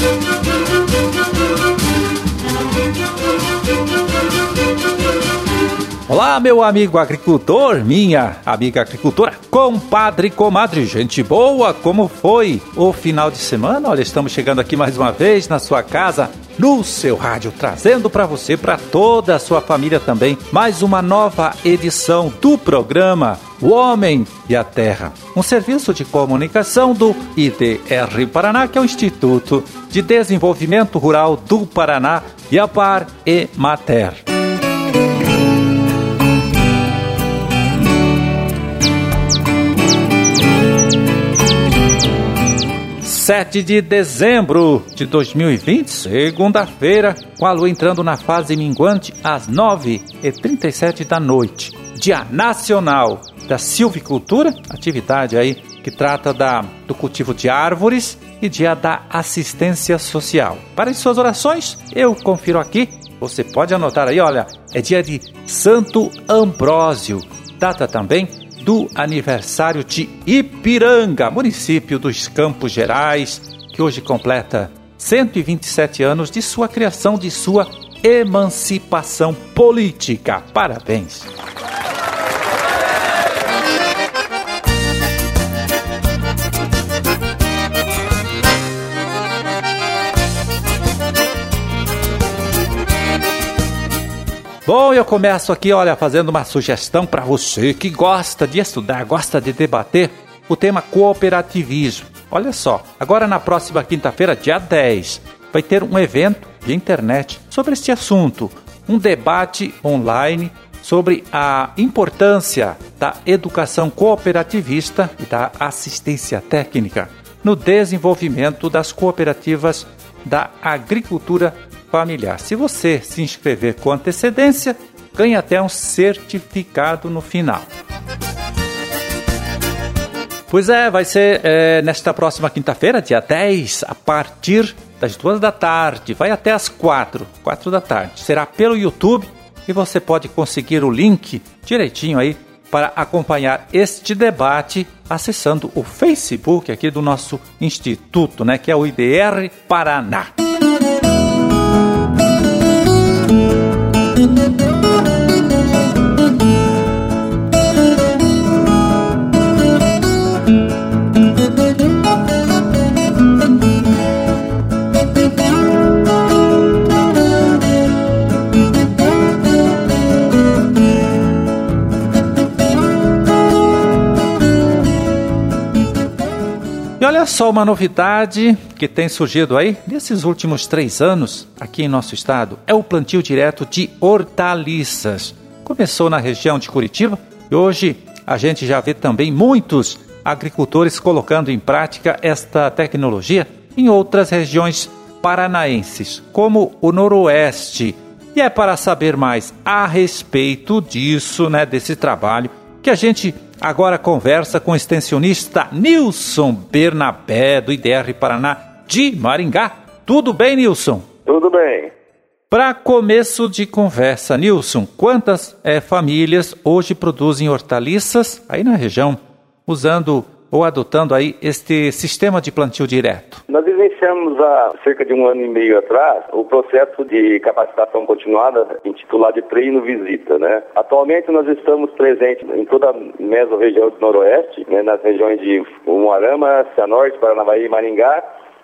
Thank you. Olá, meu amigo agricultor, minha amiga agricultora, compadre, comadre, gente boa, como foi o final de semana? Olha, estamos chegando aqui mais uma vez na sua casa, no seu rádio, trazendo para você, para toda a sua família também, mais uma nova edição do programa O Homem e a Terra, um serviço de comunicação do IDR Paraná, que é o Instituto de Desenvolvimento Rural do Paraná, e a Par e Mater. 7 de dezembro de 2020, segunda-feira, com a lua entrando na fase minguante às 9h37 da noite. Dia Nacional da Silvicultura, atividade aí que trata da, do cultivo de árvores e dia da assistência social. Para as suas orações, eu confiro aqui, você pode anotar aí, olha, é dia de Santo Ambrósio, data também do aniversário de Ipiranga, município dos Campos Gerais, que hoje completa 127 anos de sua criação, de sua emancipação política. Parabéns! Bom, eu começo aqui, olha, fazendo uma sugestão para você que gosta de estudar, gosta de debater o tema cooperativismo. Olha só, agora na próxima quinta-feira, dia 10, vai ter um evento de internet sobre este assunto, um debate online sobre a importância da educação cooperativista e da assistência técnica no desenvolvimento das cooperativas da agricultura familiar. Se você se inscrever com antecedência, ganha até um certificado no final. Pois é, vai ser é, nesta próxima quinta-feira, dia 10, a partir das duas da tarde, vai até as quatro, quatro da tarde. Será pelo YouTube e você pode conseguir o link direitinho aí para acompanhar este debate acessando o Facebook aqui do nosso instituto, né, que é o IDR Paraná. Olha só uma novidade que tem surgido aí nesses últimos três anos aqui em nosso estado: é o plantio direto de hortaliças. Começou na região de Curitiba e hoje a gente já vê também muitos agricultores colocando em prática esta tecnologia em outras regiões paranaenses, como o Noroeste. E é para saber mais a respeito disso, né, desse trabalho, que a gente Agora conversa com o extensionista Nilson Bernabé, do IDR Paraná de Maringá. Tudo bem, Nilson? Tudo bem. Para começo de conversa, Nilson, quantas é, famílias hoje produzem hortaliças aí na região, usando ou adotando aí este sistema de plantio direto? Nós iniciamos há cerca de um ano e meio atrás o processo de capacitação continuada intitulado de treino visita, né? Atualmente nós estamos presentes em toda a mesorregião do Noroeste, né, nas regiões de Umuarama, Cianorte, Paranavaí e Maringá,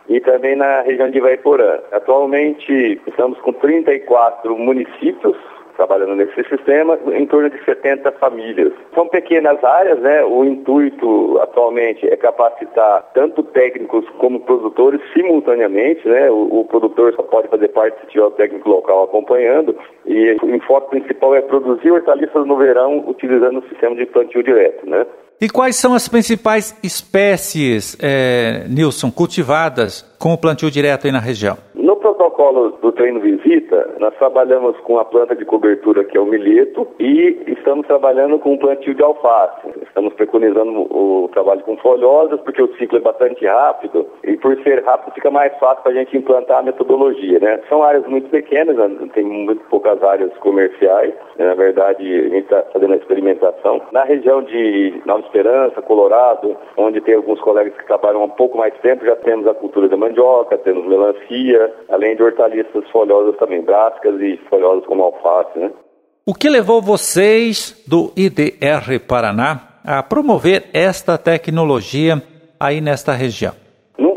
e também na região de Ivaiporã. Atualmente estamos com 34 municípios trabalhando nesse sistema, em torno de 70 famílias. São pequenas áreas, né? O intuito atualmente é capacitar tanto técnicos como produtores simultaneamente, né? O, o produtor só pode fazer parte se tiver o técnico local acompanhando e o enfoque principal é produzir hortaliças no verão utilizando o sistema de plantio direto, né? E quais são as principais espécies, é, Nilson, cultivadas com o plantio direto aí na região? No protocolo do treino visita, nós trabalhamos com a planta de cobertura que é o milheto e estamos trabalhando com o plantio de alface. Estamos preconizando o trabalho com folhosas, porque o ciclo é bastante rápido e por ser rápido fica mais fácil para a gente implantar a metodologia, né? São áreas muito pequenas, né? tem muito poucas áreas comerciais. Né? Na verdade, a gente está fazendo a experimentação. Na região de Nova Esperança, Colorado, onde tem alguns colegas que trabalham um pouco mais tempo, já temos a cultura da mandioca, temos melancia, além de hortaliças folhosas também, brásicas e folhosas como alface, né? O que levou vocês do IDR Paraná a promover esta tecnologia aí nesta região?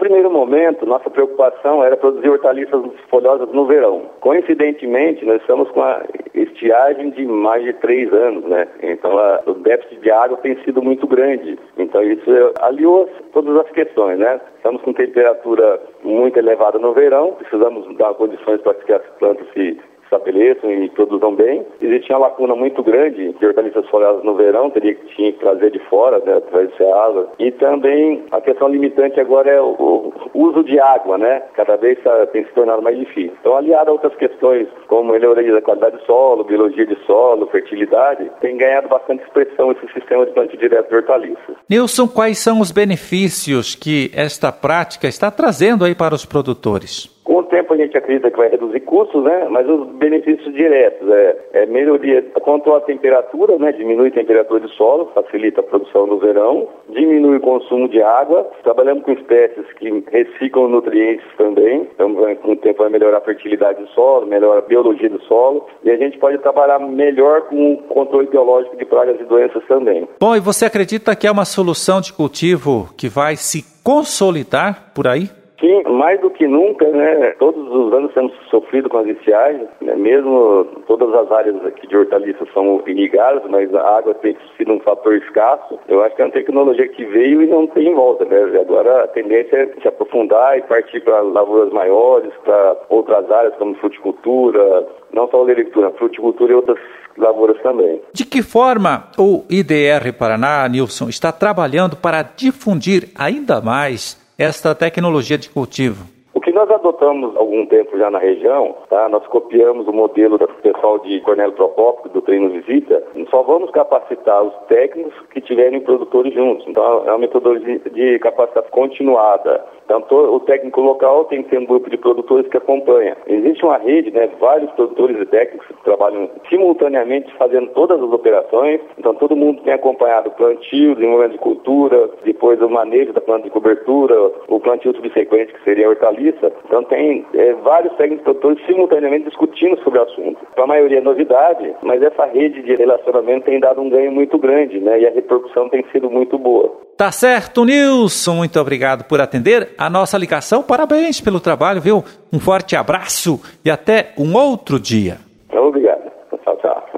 Primeiro momento, nossa preocupação era produzir hortaliças folhosas no verão. Coincidentemente, nós estamos com a estiagem de mais de três anos, né? Então, a, o déficit de água tem sido muito grande. Então, isso aliou todas as questões, né? Estamos com temperatura muito elevada no verão, precisamos dar condições para que as plantas se estabeleçam e produzam bem. Existia uma lacuna muito grande de hortaliças folhosas no verão, teria que, tinha que trazer de fora, né, através de água. E também a questão limitante agora é o, o uso de água, né? Cada vez tá, tem se tornado mais difícil. Então, aliado a outras questões, como melhoria da qualidade do solo, biologia de solo, fertilidade, tem ganhado bastante expressão esse sistema de plantio direto de hortaliças. Nilson, quais são os benefícios que esta prática está trazendo aí para os produtores? Tempo a gente acredita que vai reduzir custos, né? Mas os benefícios diretos é, é melhoria, controla a temperatura, né? Diminui a temperatura de solo, facilita a produção no verão, diminui o consumo de água. Trabalhamos com espécies que reciclam nutrientes também, então com o tempo vai melhorar a fertilidade do solo, melhora a biologia do solo e a gente pode trabalhar melhor com o controle biológico de pragas e doenças também. Bom, e você acredita que é uma solução de cultivo que vai se consolidar por aí? Sim, mais do que nunca, né? Todos os anos temos sofrido com as estiagens, né? mesmo todas as áreas aqui de hortaliças são irrigadas, mas a água tem sido um fator escasso. Eu acho que é uma tecnologia que veio e não tem volta, né? Agora a tendência é se aprofundar e partir para lavouras maiores, para outras áreas como fruticultura, não só olericultura, fruticultura e outras lavouras também. De que forma o IDR Paraná, Nilson, está trabalhando para difundir ainda mais esta tecnologia de cultivo? O que nós adotamos algum tempo já na região, tá? nós copiamos o modelo do pessoal de Cornélio Procópio, do Treino Visita, só vamos capacitar os técnicos que tiverem produtores juntos. Então é uma metodologia de capacitação continuada. Então, o técnico local tem que ter um grupo de produtores que acompanha. Existe uma rede, né, vários produtores e técnicos que trabalham simultaneamente fazendo todas as operações. Então, todo mundo tem acompanhado o plantio, desenvolvimento de cultura, depois o manejo da planta de cobertura, o plantio subsequente, que seria a hortaliça. Então, tem é, vários técnicos e produtores simultaneamente discutindo sobre o assunto. Para a maioria é novidade, mas essa rede de relacionamento tem dado um ganho muito grande, né, e a repercussão tem sido muito boa. Tá certo, Nilson. Muito obrigado por atender a nossa ligação. Parabéns pelo trabalho, viu? Um forte abraço e até um outro dia. Obrigado. Tchau, tchau.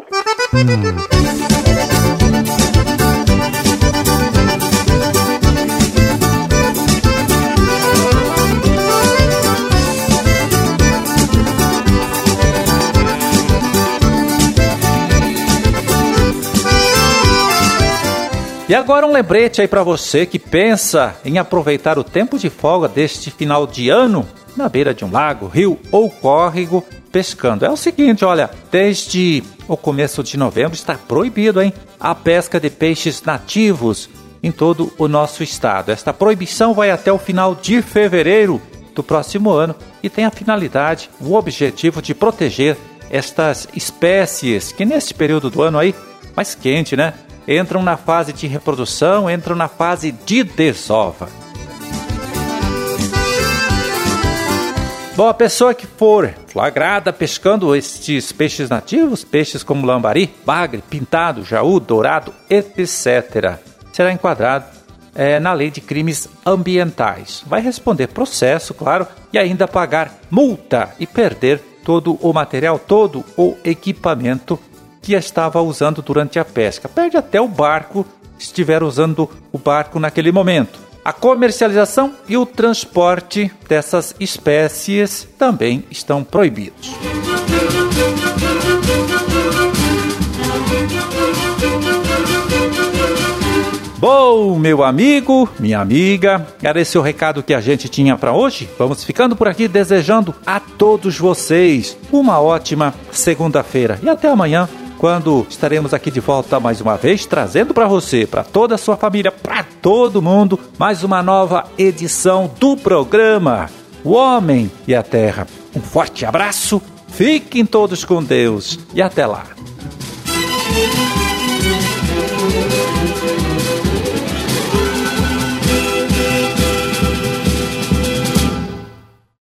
E agora um lembrete aí para você que pensa em aproveitar o tempo de folga deste final de ano na beira de um lago, rio ou córrego pescando. É o seguinte, olha, desde o começo de novembro está proibido, hein, a pesca de peixes nativos em todo o nosso estado. Esta proibição vai até o final de fevereiro do próximo ano e tem a finalidade, o objetivo de proteger estas espécies que neste período do ano aí mais quente, né, entram na fase de reprodução, entram na fase de desova. Bom, a pessoa que for flagrada pescando estes peixes nativos, peixes como lambari, bagre, pintado, jaú, dourado, etc., será enquadrado é, na lei de crimes ambientais. Vai responder processo, claro, e ainda pagar multa e perder todo o material, todo o equipamento que estava usando durante a pesca. Perde até o barco se estiver usando o barco naquele momento. A comercialização e o transporte dessas espécies também estão proibidos. Bom, meu amigo, minha amiga, era esse o recado que a gente tinha para hoje. Vamos ficando por aqui desejando a todos vocês uma ótima segunda-feira e até amanhã quando estaremos aqui de volta mais uma vez, trazendo para você, para toda a sua família, para todo mundo, mais uma nova edição do programa O Homem e a Terra. Um forte abraço, fiquem todos com Deus e até lá.